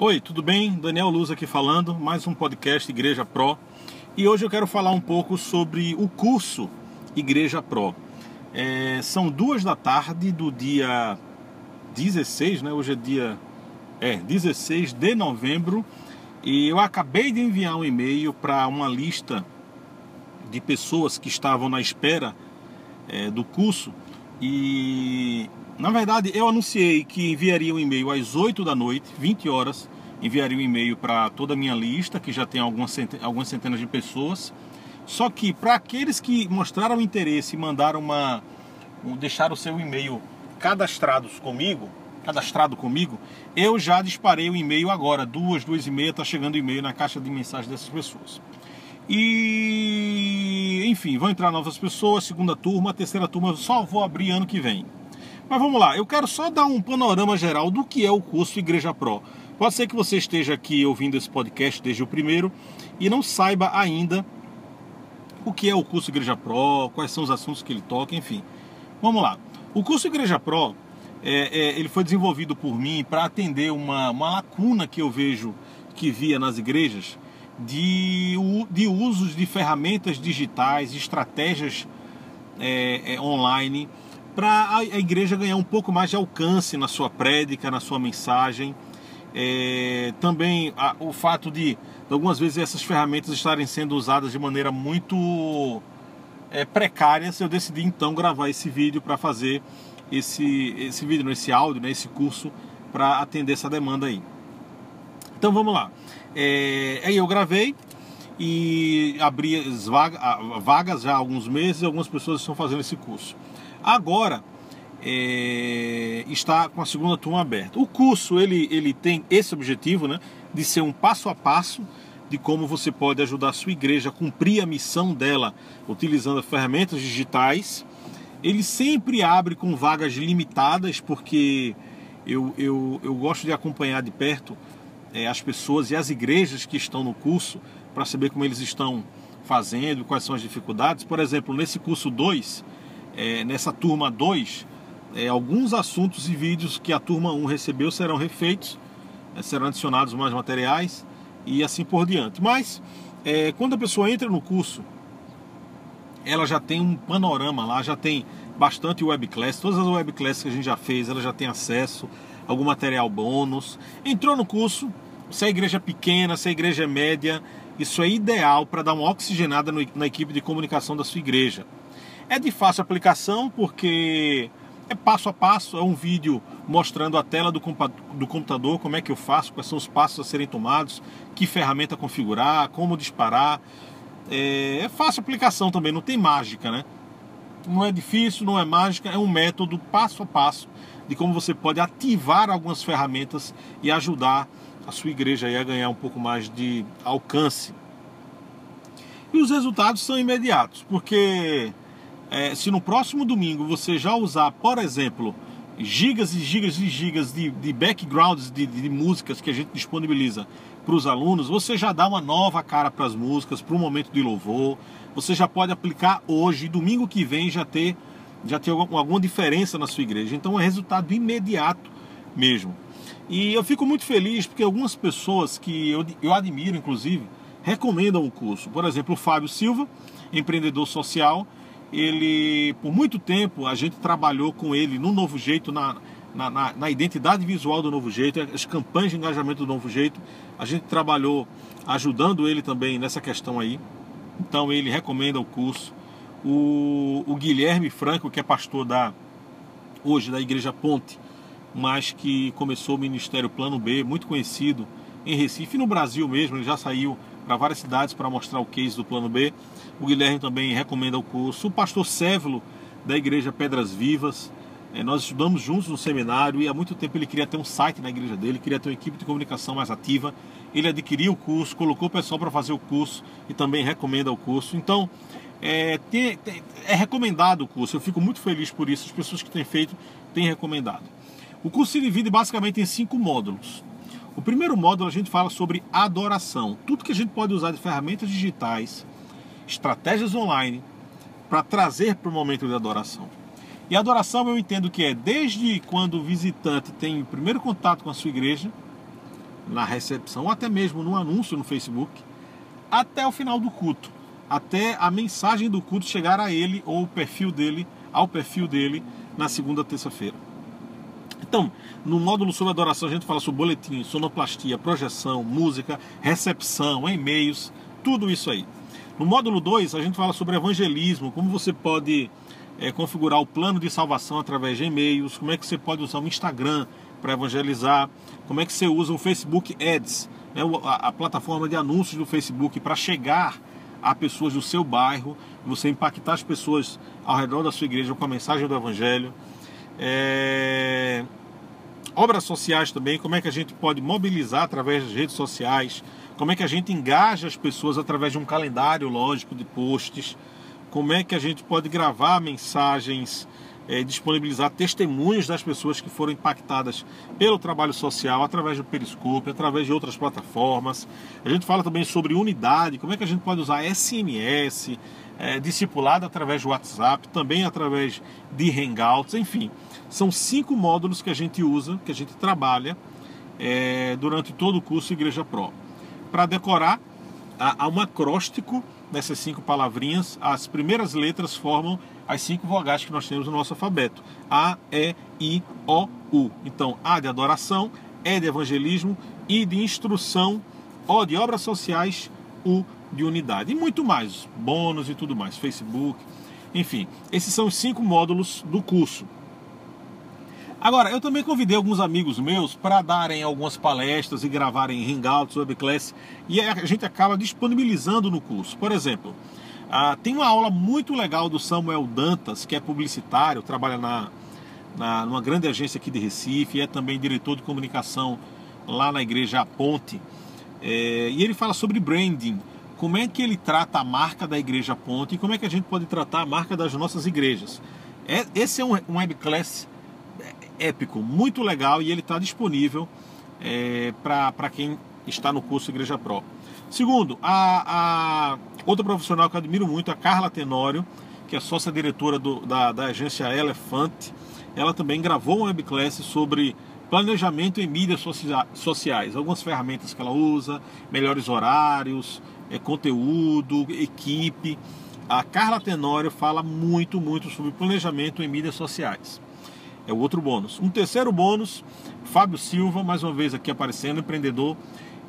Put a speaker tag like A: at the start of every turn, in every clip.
A: Oi, tudo bem? Daniel Luz aqui falando, mais um podcast Igreja Pro. E hoje eu quero falar um pouco sobre o curso Igreja Pro. É, são duas da tarde do dia 16, né? Hoje é dia é, 16 de novembro e eu acabei de enviar um e-mail para uma lista de pessoas que estavam na espera é, do curso e na verdade, eu anunciei que enviaria um e-mail às 8 da noite, 20 horas. Enviaria um e-mail para toda a minha lista, que já tem algumas centenas, de pessoas. Só que para aqueles que mostraram interesse e mandaram uma. deixaram o seu e-mail cadastrados comigo, cadastrado comigo, eu já disparei o e-mail agora, duas, duas e meia, está chegando o e-mail na caixa de mensagem dessas pessoas. E enfim, vão entrar novas pessoas, segunda turma, terceira turma, só vou abrir ano que vem. Mas vamos lá, eu quero só dar um panorama geral do que é o curso Igreja Pro. Pode ser que você esteja aqui ouvindo esse podcast desde o primeiro e não saiba ainda o que é o curso Igreja Pro, quais são os assuntos que ele toca, enfim. Vamos lá. O curso Igreja Pro, é, é, ele foi desenvolvido por mim para atender uma, uma lacuna que eu vejo que via nas igrejas de, de usos de ferramentas digitais, estratégias é, é online para a igreja ganhar um pouco mais de alcance na sua prédica, na sua mensagem. É, também a, o fato de, algumas vezes essas ferramentas estarem sendo usadas de maneira muito é, precária, eu decidi então gravar esse vídeo para fazer esse, esse vídeo, esse áudio, né, esse curso para atender essa demanda aí. Então vamos lá. É, aí eu gravei e abri as vagas, vagas já há alguns meses e algumas pessoas estão fazendo esse curso. Agora é, está com a segunda turma aberta. O curso ele, ele tem esse objetivo, né, de ser um passo a passo de como você pode ajudar a sua igreja a cumprir a missão dela utilizando ferramentas digitais. Ele sempre abre com vagas limitadas, porque eu, eu, eu gosto de acompanhar de perto é, as pessoas e as igrejas que estão no curso para saber como eles estão fazendo, quais são as dificuldades. Por exemplo, nesse curso 2, é, nessa turma 2, é, alguns assuntos e vídeos que a turma 1 recebeu serão refeitos, é, serão adicionados mais materiais e assim por diante. Mas é, quando a pessoa entra no curso, ela já tem um panorama lá, já tem bastante webclass, todas as webclasses que a gente já fez, ela já tem acesso, algum material bônus. Entrou no curso, se a igreja é pequena, se a igreja é média, isso é ideal para dar uma oxigenada na equipe de comunicação da sua igreja. É de fácil aplicação porque é passo a passo, é um vídeo mostrando a tela do, do computador, como é que eu faço, quais são os passos a serem tomados, que ferramenta configurar, como disparar. É, é fácil aplicação também, não tem mágica, né? Não é difícil, não é mágica, é um método passo a passo de como você pode ativar algumas ferramentas e ajudar a sua igreja a ganhar um pouco mais de alcance. E os resultados são imediatos, porque é, se no próximo domingo você já usar, por exemplo, gigas e gigas e gigas de, de backgrounds de, de, músicas que a gente disponibiliza para os alunos, você já dá uma nova cara para as músicas, para o momento de louvor. Você já pode aplicar hoje, domingo que vem, já ter, já ter alguma, alguma diferença na sua igreja. Então é resultado imediato mesmo. E eu fico muito feliz porque algumas pessoas que eu, eu admiro, inclusive, recomendam o curso. Por exemplo, o Fábio Silva, empreendedor social, ele por muito tempo a gente trabalhou com ele no Novo Jeito, na, na, na, na, identidade visual do Novo Jeito, as campanhas de engajamento do Novo Jeito. A gente trabalhou ajudando ele também nessa questão aí. Então ele recomenda o curso. O, o Guilherme Franco, que é pastor da hoje da Igreja Ponte, mas que começou o Ministério Plano B, muito conhecido em Recife e no Brasil mesmo, ele já saiu para várias cidades para mostrar o case do Plano B. O Guilherme também recomenda o curso. O pastor Sévolo, da Igreja Pedras Vivas, é, nós estudamos juntos no seminário e há muito tempo ele queria ter um site na igreja dele, queria ter uma equipe de comunicação mais ativa. Ele adquiriu o curso, colocou o pessoal para fazer o curso e também recomenda o curso. Então, é, tem, tem, é recomendado o curso. Eu fico muito feliz por isso. As pessoas que têm feito têm recomendado. O curso se divide basicamente em cinco módulos. O primeiro módulo a gente fala sobre adoração, tudo que a gente pode usar de ferramentas digitais, estratégias online para trazer para o momento de adoração. E adoração eu entendo que é desde quando o visitante tem o primeiro contato com a sua igreja, na recepção, ou até mesmo no anúncio no Facebook, até o final do culto, até a mensagem do culto chegar a ele ou o perfil dele, ao perfil dele na segunda terça-feira. Então, no módulo sobre adoração, a gente fala sobre boletim, sonoplastia, projeção, música, recepção, e-mails, tudo isso aí. No módulo 2, a gente fala sobre evangelismo, como você pode é, configurar o plano de salvação através de e-mails, como é que você pode usar o Instagram para evangelizar, como é que você usa o Facebook Ads, né, a, a plataforma de anúncios do Facebook para chegar a pessoas do seu bairro, você impactar as pessoas ao redor da sua igreja com a mensagem do Evangelho. É... Obras sociais também, como é que a gente pode mobilizar através das redes sociais, como é que a gente engaja as pessoas através de um calendário lógico de posts, como é que a gente pode gravar mensagens, é, disponibilizar testemunhos das pessoas que foram impactadas pelo trabalho social através do Periscope, através de outras plataformas. A gente fala também sobre unidade, como é que a gente pode usar SMS, é, discipulado através do WhatsApp, também através de Hangouts, enfim. São cinco módulos que a gente usa, que a gente trabalha é, durante todo o curso Igreja Pro para decorar há um acróstico nessas cinco palavrinhas. As primeiras letras formam as cinco vogais que nós temos no nosso alfabeto: A, E, I, O, U. Então, A de adoração, E de evangelismo, I de instrução, O de obras sociais, U de unidade. E muito mais, bônus e tudo mais, Facebook. Enfim, esses são os cinco módulos do curso. Agora, eu também convidei alguns amigos meus para darem algumas palestras e gravarem hangouts, webclass, e a gente acaba disponibilizando no curso. Por exemplo, ah, tem uma aula muito legal do Samuel Dantas, que é publicitário, trabalha na, na, numa grande agência aqui de Recife, é também diretor de comunicação lá na igreja Ponte. É, e ele fala sobre branding, como é que ele trata a marca da igreja Ponte e como é que a gente pode tratar a marca das nossas igrejas. É, esse é um, um webclass épico, muito legal e ele está disponível é, para quem está no curso Igreja Pro. Segundo, a, a, outra profissional que eu admiro muito, a Carla Tenório, que é sócia diretora do, da, da agência Elefante, ela também gravou um webclass sobre planejamento em mídias sociais, algumas ferramentas que ela usa, melhores horários, é, conteúdo, equipe. A Carla Tenório fala muito, muito sobre planejamento em mídias sociais. É o outro bônus. Um terceiro bônus, Fábio Silva, mais uma vez aqui aparecendo, empreendedor.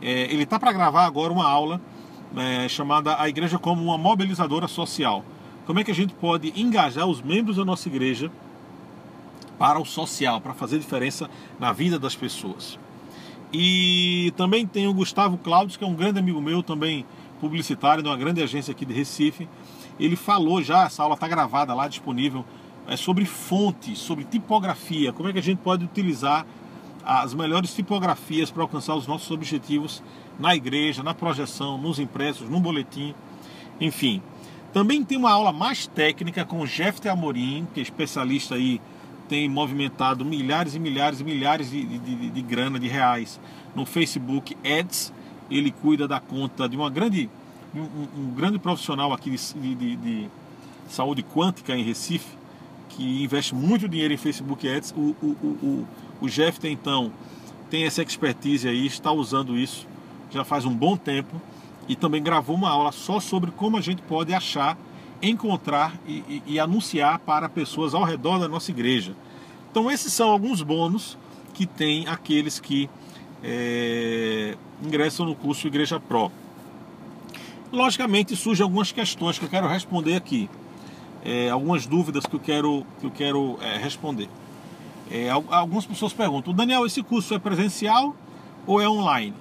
A: É, ele está para gravar agora uma aula é, chamada A Igreja como uma Mobilizadora Social. Como é que a gente pode engajar os membros da nossa igreja para o social, para fazer diferença na vida das pessoas. E também tem o Gustavo Cláudio, que é um grande amigo meu, também publicitário de uma grande agência aqui de Recife. Ele falou já, essa aula está gravada lá, disponível é sobre fontes, sobre tipografia, como é que a gente pode utilizar as melhores tipografias para alcançar os nossos objetivos na igreja, na projeção, nos impressos, no boletim, enfim. Também tem uma aula mais técnica com o Jeff Amorim, que é especialista aí, tem movimentado milhares e milhares e milhares de, de, de, de grana, de reais no Facebook Ads. Ele cuida da conta de uma grande, um, um grande profissional aqui de, de saúde quântica em Recife, que investe muito dinheiro em Facebook Ads. O, o, o, o Jeff tem, então tem essa expertise aí, está usando isso já faz um bom tempo e também gravou uma aula só sobre como a gente pode achar, encontrar e, e, e anunciar para pessoas ao redor da nossa igreja. Então esses são alguns bônus que tem aqueles que é, ingressam no curso Igreja Pro. Logicamente surgem algumas questões que eu quero responder aqui é, algumas dúvidas que eu quero, que eu quero é, responder. É, algumas pessoas perguntam, Daniel, esse curso é presencial ou é online?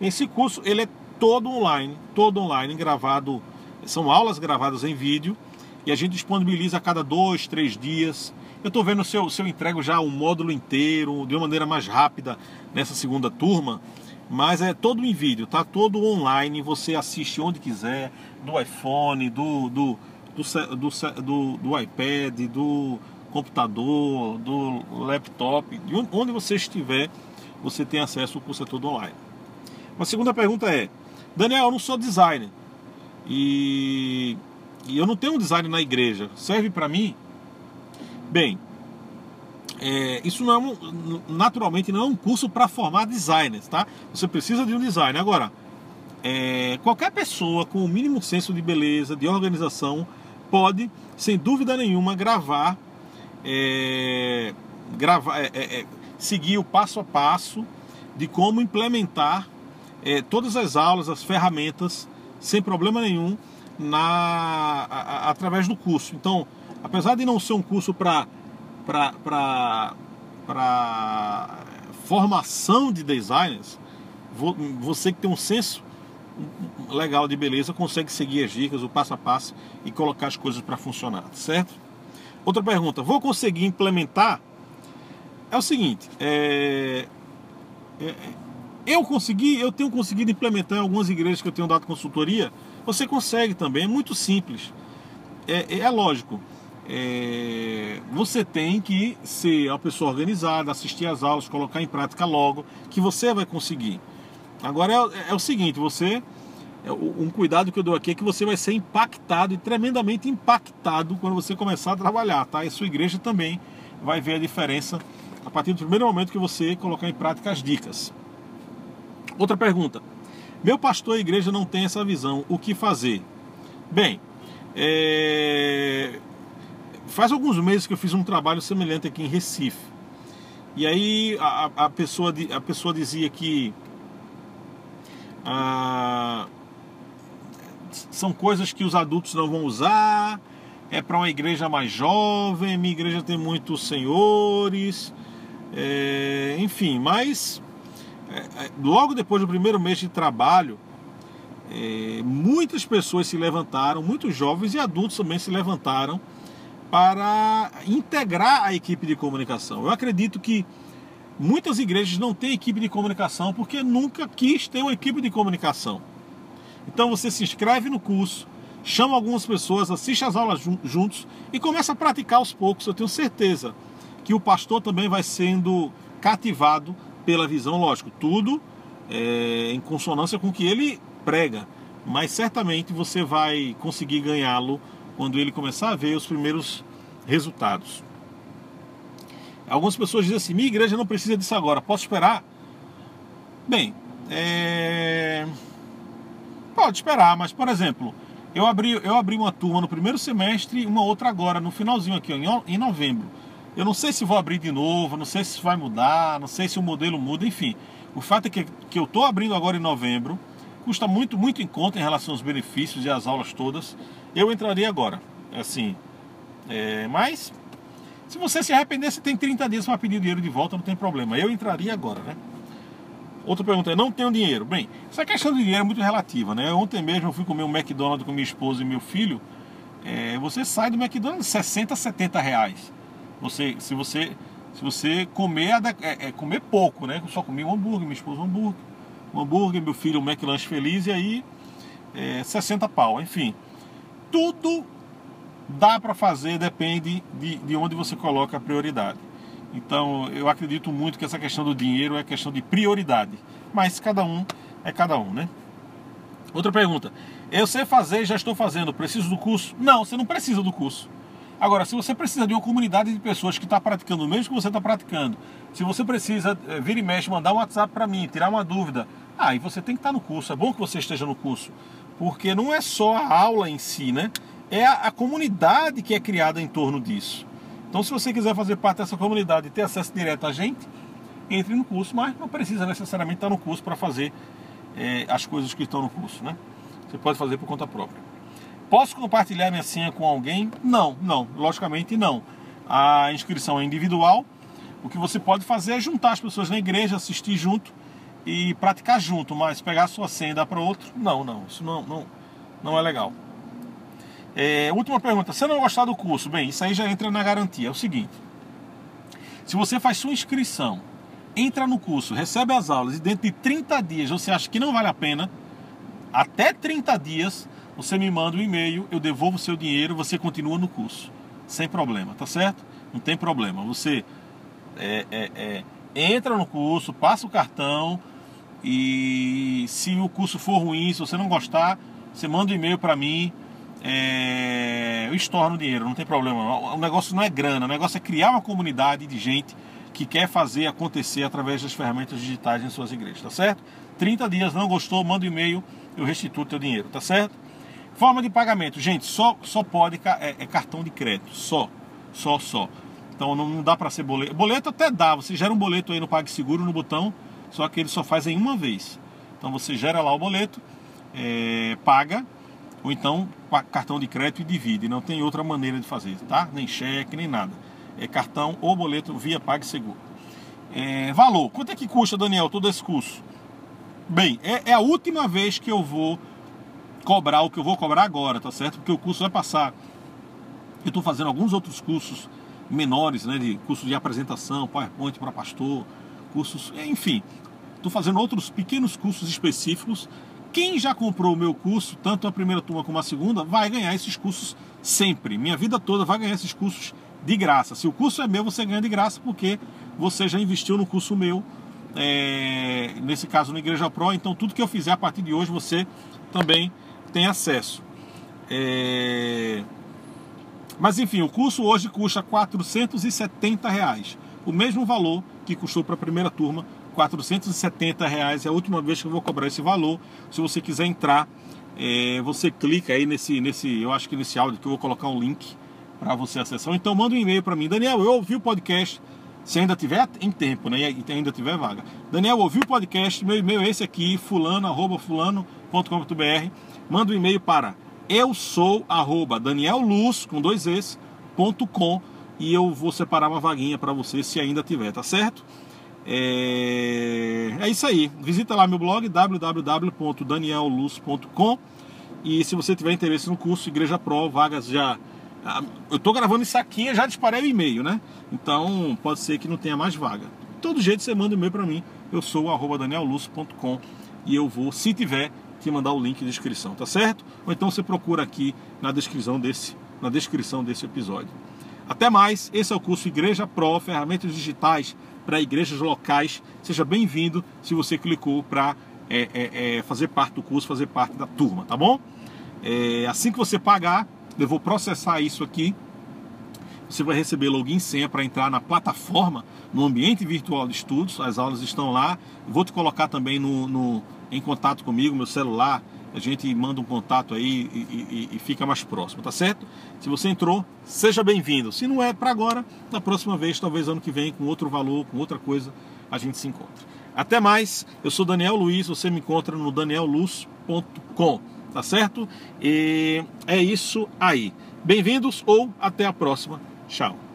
A: Esse curso ele é todo online, todo online, gravado, são aulas gravadas em vídeo e a gente disponibiliza a cada dois, três dias. Eu estou vendo se eu, se eu entrego já o módulo inteiro de uma maneira mais rápida nessa segunda turma, mas é todo em vídeo, tá? Todo online, você assiste onde quiser, do iPhone, do, do do, do, do, do iPad, do computador, do laptop, de onde você estiver, você tem acesso ao curso é todo online. Uma segunda pergunta é, Daniel, eu não sou designer e, e eu não tenho um design na igreja, serve para mim? Bem, é, isso não é um, naturalmente não é um curso para formar designers, tá? Você precisa de um design. Agora, é, qualquer pessoa com o mínimo senso de beleza, de organização, pode, sem dúvida nenhuma, gravar, é, gravar, é, é, é, seguir o passo a passo de como implementar todas as aulas, as ferramentas, sem problema nenhum, na, a, a, através do curso. Então, apesar de não ser um curso para para formação de designers, você que tem um senso legal de beleza consegue seguir as dicas, o passo a passo e colocar as coisas para funcionar, certo? Outra pergunta: vou conseguir implementar? É o seguinte, é, é, eu consegui, eu tenho conseguido implementar em algumas igrejas que eu tenho dado consultoria. Você consegue também, é muito simples. É, é lógico é, você tem que ser uma pessoa organizada, assistir às aulas, colocar em prática logo, que você vai conseguir. Agora é, é o seguinte, você é, um cuidado que eu dou aqui é que você vai ser impactado e tremendamente impactado quando você começar a trabalhar, tá? E a sua igreja também vai ver a diferença a partir do primeiro momento que você colocar em prática as dicas. Outra pergunta. Meu pastor e igreja não tem essa visão. O que fazer? Bem, é, Faz alguns meses que eu fiz um trabalho semelhante aqui em Recife. E aí a, a pessoa, a pessoa dizia que ah, são coisas que os adultos não vão usar, é para uma igreja mais jovem, minha igreja tem muitos senhores, é, enfim, mas logo depois do primeiro mês de trabalho, é, muitas pessoas se levantaram, muitos jovens e adultos também se levantaram para integrar a equipe de comunicação. Eu acredito que muitas igrejas não têm equipe de comunicação porque nunca quis ter uma equipe de comunicação. Então você se inscreve no curso, chama algumas pessoas, assiste as aulas juntos e começa a praticar aos poucos. Eu tenho certeza que o pastor também vai sendo cativado pela visão, lógico, tudo é, em consonância com o que ele prega, mas certamente você vai conseguir ganhá-lo quando ele começar a ver os primeiros resultados. Algumas pessoas dizem assim: minha igreja não precisa disso agora, posso esperar? Bem, é... pode esperar, mas por exemplo, eu abri, eu abri uma turma no primeiro semestre e uma outra agora, no finalzinho aqui, em novembro. Eu não sei se vou abrir de novo, não sei se vai mudar, não sei se o modelo muda, enfim. O fato é que, que eu estou abrindo agora em novembro, custa muito, muito em conta em relação aos benefícios e às aulas todas. Eu entraria agora, assim. É, mas, se você se arrepender, você tem 30 dias para pedir dinheiro de volta, não tem problema. Eu entraria agora, né? Outra pergunta é, não tenho dinheiro. Bem, essa questão de dinheiro é muito relativa, né? Ontem mesmo eu fui comer um McDonald's com minha esposa e meu filho. É, você sai do McDonald's 60, 70 reais. Você, se você se você comer, é, é, comer pouco, né? Eu só comi um hambúrguer, minha esposa um hambúrguer. Um hambúrguer, meu filho um McLanche feliz e aí é, 60 pau, enfim tudo dá para fazer, depende de, de onde você coloca a prioridade. Então eu acredito muito que essa questão do dinheiro é questão de prioridade, mas cada um é cada um, né? Outra pergunta: eu sei fazer, já estou fazendo, preciso do curso? Não, você não precisa do curso. Agora, se você precisa de uma comunidade de pessoas que está praticando o mesmo que você está praticando, se você precisa é, vir e mexe, mandar um WhatsApp para mim, tirar uma dúvida, aí ah, você tem que estar tá no curso. É bom que você esteja no curso porque não é só a aula em si, né? É a, a, comunidade que é criada em torno disso. Então, se você quiser fazer parte dessa comunidade e ter acesso direto a gente, entre no curso, mas não precisa necessariamente estar no curso para fazer é, as coisas que estão no curso, né? Você pode fazer por conta própria. Posso compartilhar minha senha com alguém? Não, não, logicamente não. A inscrição é individual. O que você pode fazer é juntar as pessoas na igreja, assistir junto e praticar junto, mas pegar a sua senha e dar para outro, não, não, isso não, não, não é legal. É, última pergunta, se não gostar do curso, bem, isso aí já entra na garantia. É o seguinte: se você faz sua inscrição, entra no curso, recebe as aulas e dentro de 30 dias você acha que não vale a pena, até 30 dias você me manda um e-mail, eu devolvo o seu dinheiro, você continua no curso, sem problema, tá certo? Não tem problema. Você é, é, é, entra no curso, passa o cartão, e se o curso for ruim, se você não gostar, você manda um e-mail para mim. é, eu estorno dinheiro, não tem problema. O negócio não é grana, o negócio é criar uma comunidade de gente que quer fazer acontecer através das ferramentas digitais em suas igrejas, tá certo? 30 dias, não gostou, manda um e-mail, eu restituo teu dinheiro, tá certo? Forma de pagamento, gente, só, só pode, é, é cartão de crédito, só, só, só. Então não dá para ser boleto. Boleto até dá, você gera um boleto aí no PagSeguro, no botão, só que ele só faz em uma vez. Então você gera lá o boleto, é, paga, ou então cartão de crédito e divide. Não tem outra maneira de fazer, tá? Nem cheque, nem nada. É cartão ou boleto via PagSeguro. É, valor. Quanto é que custa, Daniel, todo esse curso? Bem, é, é a última vez que eu vou cobrar o que eu vou cobrar agora, tá certo? Porque o curso vai passar. Eu estou fazendo alguns outros cursos menores, né? De curso de apresentação, PowerPoint para pastor, cursos, enfim. Estou fazendo outros pequenos cursos específicos. Quem já comprou o meu curso, tanto a primeira turma como a segunda, vai ganhar esses cursos sempre. Minha vida toda vai ganhar esses cursos de graça. Se o curso é meu, você ganha de graça porque você já investiu no curso meu, é, nesse caso no Igreja Pro. Então, tudo que eu fizer a partir de hoje, você também tem acesso. É... Mas enfim, o curso hoje custa 470 reais, o mesmo valor que custou para a primeira turma, 470 reais é a última vez que eu vou cobrar esse valor. Se você quiser entrar, é, você clica aí nesse, nesse, eu acho que nesse áudio que eu vou colocar um link para você acessar. Então manda um e-mail para mim, Daniel, eu ouvi o podcast, se ainda tiver em tempo, né, e ainda tiver vaga. Daniel, ouvi o podcast, meu e-mail é esse aqui, fulano, arroba fulano.com.br. Manda um e-mail para eu sou arroba danielluz com dois es, ponto com, e eu vou separar uma vaguinha para você se ainda tiver, tá certo? É... é isso aí. Visita lá meu blog www.danielluz.com e se você tiver interesse no curso Igreja Pro, vagas já eu tô gravando isso aqui e já disparei o e-mail, né? Então pode ser que não tenha mais vaga. De todo jeito você manda um e-mail para mim. Eu sou o danielluz.com e eu vou, se tiver, te mandar o link de inscrição, tá certo? Ou então você procura aqui na descrição desse, na descrição desse episódio. Até mais, esse é o curso Igreja Pro, ferramentas digitais para igrejas locais. Seja bem-vindo se você clicou para é, é, é, fazer parte do curso, fazer parte da turma, tá bom? É, assim que você pagar, eu vou processar isso aqui. Você vai receber login senha para entrar na plataforma, no ambiente virtual de estudos. As aulas estão lá. Vou te colocar também no, no em contato comigo, meu celular. A gente manda um contato aí e, e, e fica mais próximo, tá certo? Se você entrou, seja bem-vindo. Se não é para agora, na próxima vez, talvez ano que vem, com outro valor, com outra coisa, a gente se encontra. Até mais, eu sou Daniel Luiz, você me encontra no danielluz.com tá certo? E é isso aí. Bem-vindos ou até a próxima. Tchau.